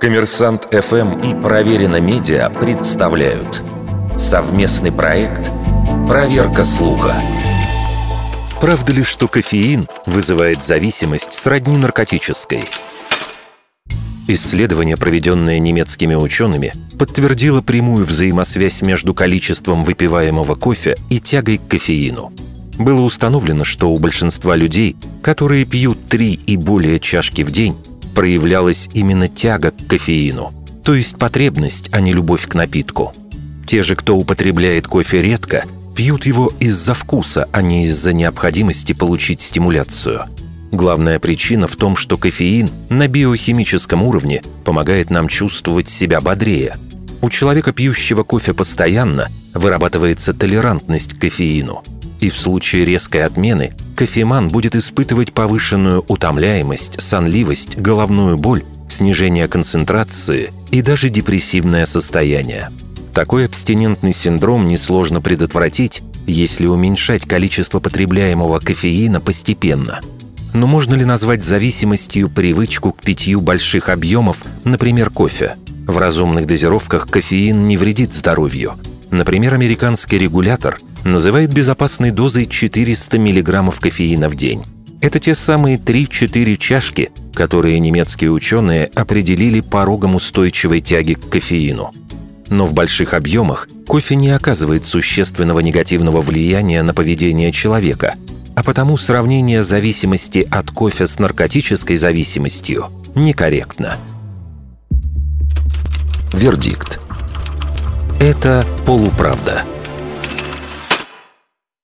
Коммерсант ФМ и Проверено Медиа представляют совместный проект «Проверка слуха». Правда ли, что кофеин вызывает зависимость сродни наркотической? Исследование, проведенное немецкими учеными, подтвердило прямую взаимосвязь между количеством выпиваемого кофе и тягой к кофеину. Было установлено, что у большинства людей, которые пьют три и более чашки в день, проявлялась именно тяга к кофеину, то есть потребность, а не любовь к напитку. Те же, кто употребляет кофе редко, пьют его из-за вкуса, а не из-за необходимости получить стимуляцию. Главная причина в том, что кофеин на биохимическом уровне помогает нам чувствовать себя бодрее. У человека, пьющего кофе постоянно, вырабатывается толерантность к кофеину – и в случае резкой отмены кофеман будет испытывать повышенную утомляемость, сонливость, головную боль, снижение концентрации и даже депрессивное состояние. Такой абстинентный синдром несложно предотвратить, если уменьшать количество потребляемого кофеина постепенно. Но можно ли назвать зависимостью привычку к питью больших объемов, например, кофе? В разумных дозировках кофеин не вредит здоровью. Например, американский регулятор называет безопасной дозой 400 мг кофеина в день. Это те самые 3-4 чашки, которые немецкие ученые определили порогом устойчивой тяги к кофеину. Но в больших объемах кофе не оказывает существенного негативного влияния на поведение человека, а потому сравнение зависимости от кофе с наркотической зависимостью некорректно. Вердикт. Это полуправда –